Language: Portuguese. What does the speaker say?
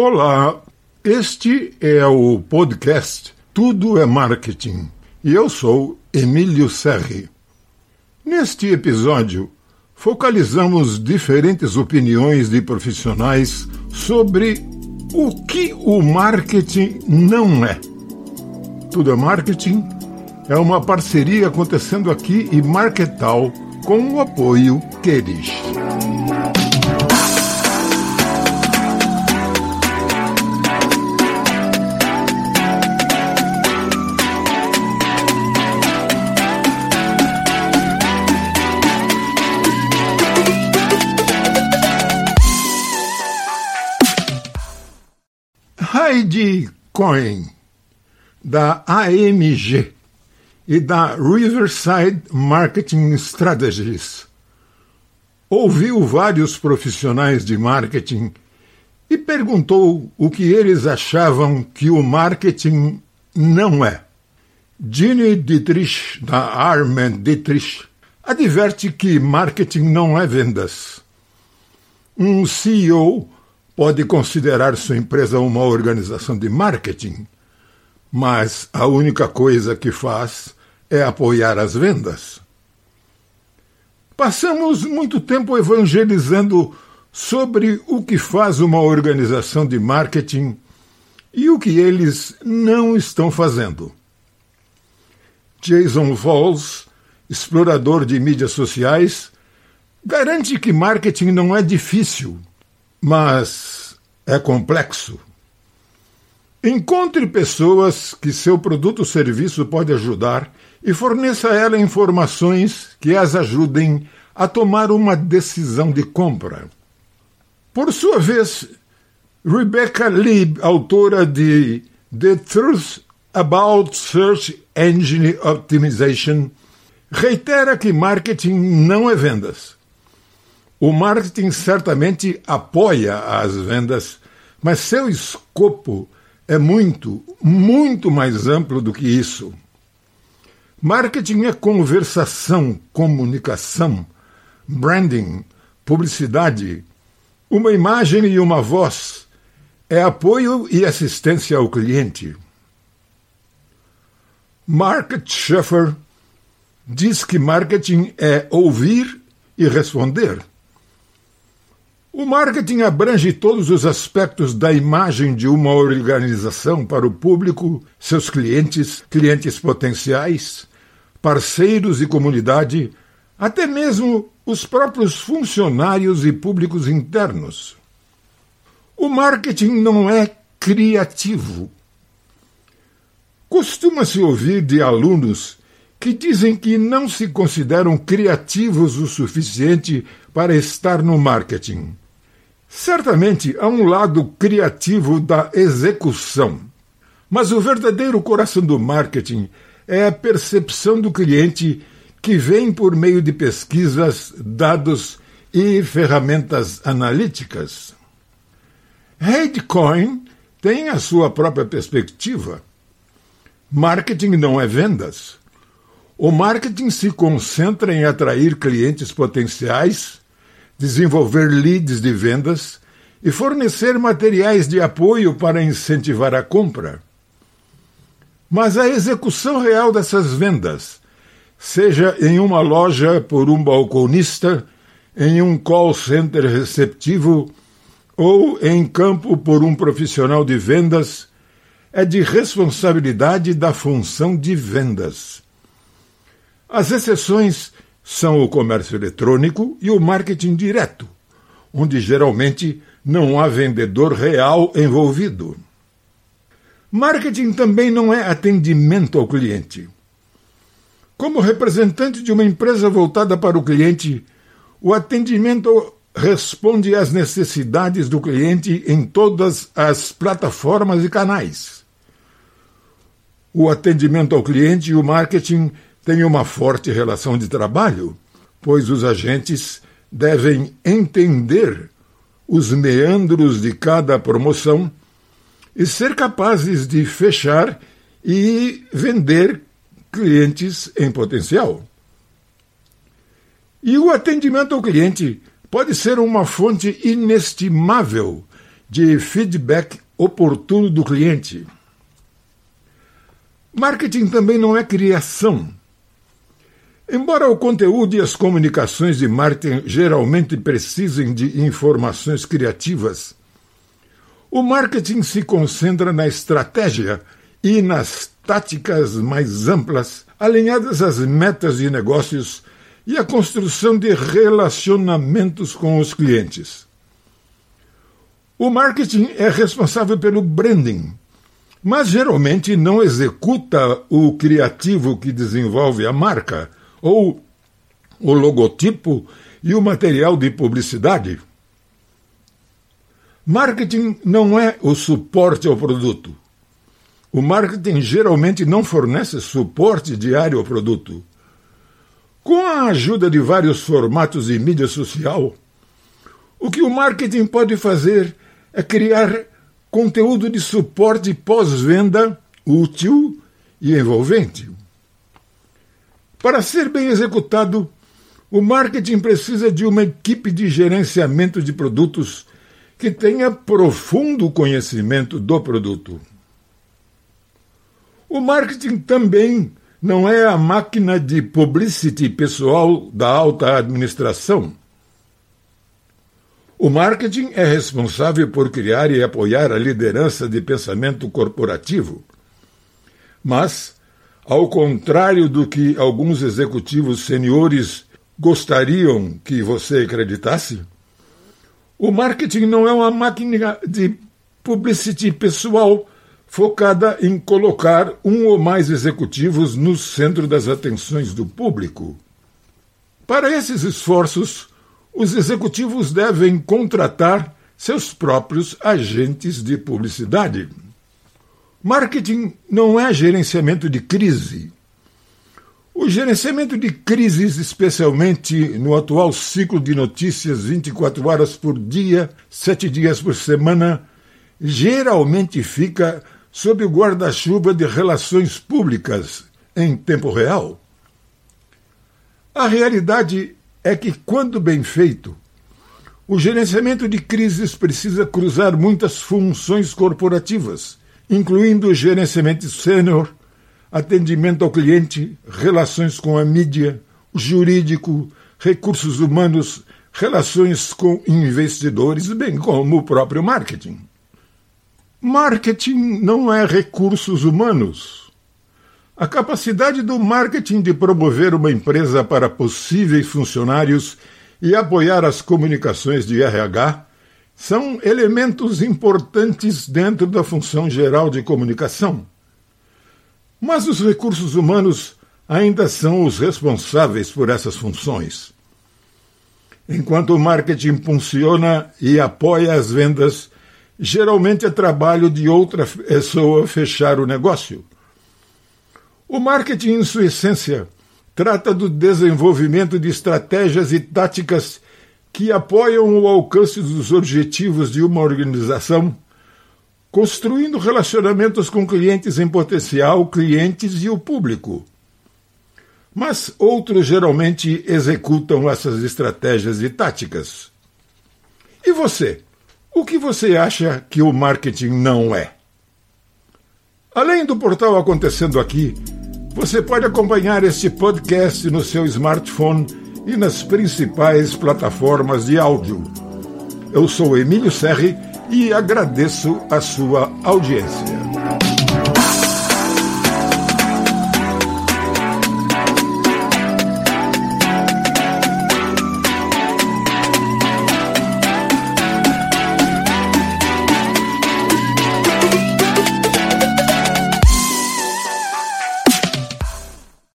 Olá, este é o podcast Tudo é Marketing e eu sou Emílio Serri. Neste episódio, focalizamos diferentes opiniões de profissionais sobre o que o marketing não é. Tudo é Marketing é uma parceria acontecendo aqui em Marketal com o apoio Queris. Heidi Cohen, da AMG e da Riverside Marketing Strategies, ouviu vários profissionais de marketing e perguntou o que eles achavam que o marketing não é. Ginny Dietrich, da Armen Dietrich, adverte que marketing não é vendas. Um CEO pode considerar sua empresa uma organização de marketing, mas a única coisa que faz é apoiar as vendas. Passamos muito tempo evangelizando sobre o que faz uma organização de marketing e o que eles não estão fazendo. Jason Falls, explorador de mídias sociais, garante que marketing não é difícil mas é complexo. Encontre pessoas que seu produto ou serviço pode ajudar e forneça a ela informações que as ajudem a tomar uma decisão de compra. Por sua vez, Rebecca Lieb, autora de The Truth About Search Engine Optimization, reitera que marketing não é vendas. O marketing certamente apoia as vendas, mas seu escopo é muito, muito mais amplo do que isso. Marketing é conversação, comunicação, branding, publicidade, uma imagem e uma voz. É apoio e assistência ao cliente. Mark Schaeffer diz que marketing é ouvir e responder. O marketing abrange todos os aspectos da imagem de uma organização para o público, seus clientes, clientes potenciais, parceiros e comunidade, até mesmo os próprios funcionários e públicos internos. O marketing não é criativo. Costuma-se ouvir de alunos que dizem que não se consideram criativos o suficiente para estar no marketing. Certamente há um lado criativo da execução, mas o verdadeiro coração do marketing é a percepção do cliente que vem por meio de pesquisas, dados e ferramentas analíticas. Heidi Cohen tem a sua própria perspectiva. Marketing não é vendas. O marketing se concentra em atrair clientes potenciais, desenvolver leads de vendas e fornecer materiais de apoio para incentivar a compra. Mas a execução real dessas vendas, seja em uma loja por um balconista, em um call center receptivo ou em campo por um profissional de vendas, é de responsabilidade da função de vendas. As exceções são o comércio eletrônico e o marketing direto, onde geralmente não há vendedor real envolvido. Marketing também não é atendimento ao cliente. Como representante de uma empresa voltada para o cliente, o atendimento responde às necessidades do cliente em todas as plataformas e canais. O atendimento ao cliente e o marketing tem uma forte relação de trabalho, pois os agentes devem entender os meandros de cada promoção e ser capazes de fechar e vender clientes em potencial. E o atendimento ao cliente pode ser uma fonte inestimável de feedback oportuno do cliente. Marketing também não é criação. Embora o conteúdo e as comunicações de marketing geralmente precisem de informações criativas, o marketing se concentra na estratégia e nas táticas mais amplas, alinhadas às metas de negócios e à construção de relacionamentos com os clientes. O marketing é responsável pelo branding, mas geralmente não executa o criativo que desenvolve a marca ou o logotipo e o material de publicidade. Marketing não é o suporte ao produto. O marketing geralmente não fornece suporte diário ao produto. Com a ajuda de vários formatos de mídia social, o que o marketing pode fazer é criar conteúdo de suporte pós-venda útil e envolvente. Para ser bem executado, o marketing precisa de uma equipe de gerenciamento de produtos que tenha profundo conhecimento do produto. O marketing também não é a máquina de publicity pessoal da alta administração. O marketing é responsável por criar e apoiar a liderança de pensamento corporativo. Mas, ao contrário do que alguns executivos seniores gostariam que você acreditasse, o marketing não é uma máquina de publicity pessoal focada em colocar um ou mais executivos no centro das atenções do público. Para esses esforços, os executivos devem contratar seus próprios agentes de publicidade. Marketing não é gerenciamento de crise. O gerenciamento de crises, especialmente no atual ciclo de notícias 24 horas por dia, sete dias por semana, geralmente fica sob o guarda-chuva de relações públicas em tempo real. A realidade é que, quando bem feito, o gerenciamento de crises precisa cruzar muitas funções corporativas, incluindo gerenciamento sênior, atendimento ao cliente, relações com a mídia, jurídico, recursos humanos, relações com investidores, bem como o próprio marketing. Marketing não é recursos humanos. A capacidade do marketing de promover uma empresa para possíveis funcionários e apoiar as comunicações de RH são elementos importantes dentro da função geral de comunicação. Mas os recursos humanos ainda são os responsáveis por essas funções. Enquanto o marketing funciona e apoia as vendas, geralmente é trabalho de outra pessoa fechar o negócio. O marketing, em sua essência, trata do desenvolvimento de estratégias e táticas que apoiam o alcance dos objetivos de uma organização, construindo relacionamentos com clientes em potencial, clientes e o público. Mas outros geralmente executam essas estratégias e táticas. E você? O que você acha que o marketing não é? Além do portal Acontecendo Aqui, você pode acompanhar este podcast no seu smartphone e nas principais plataformas de áudio. Eu sou Emílio Serri e agradeço a sua audiência.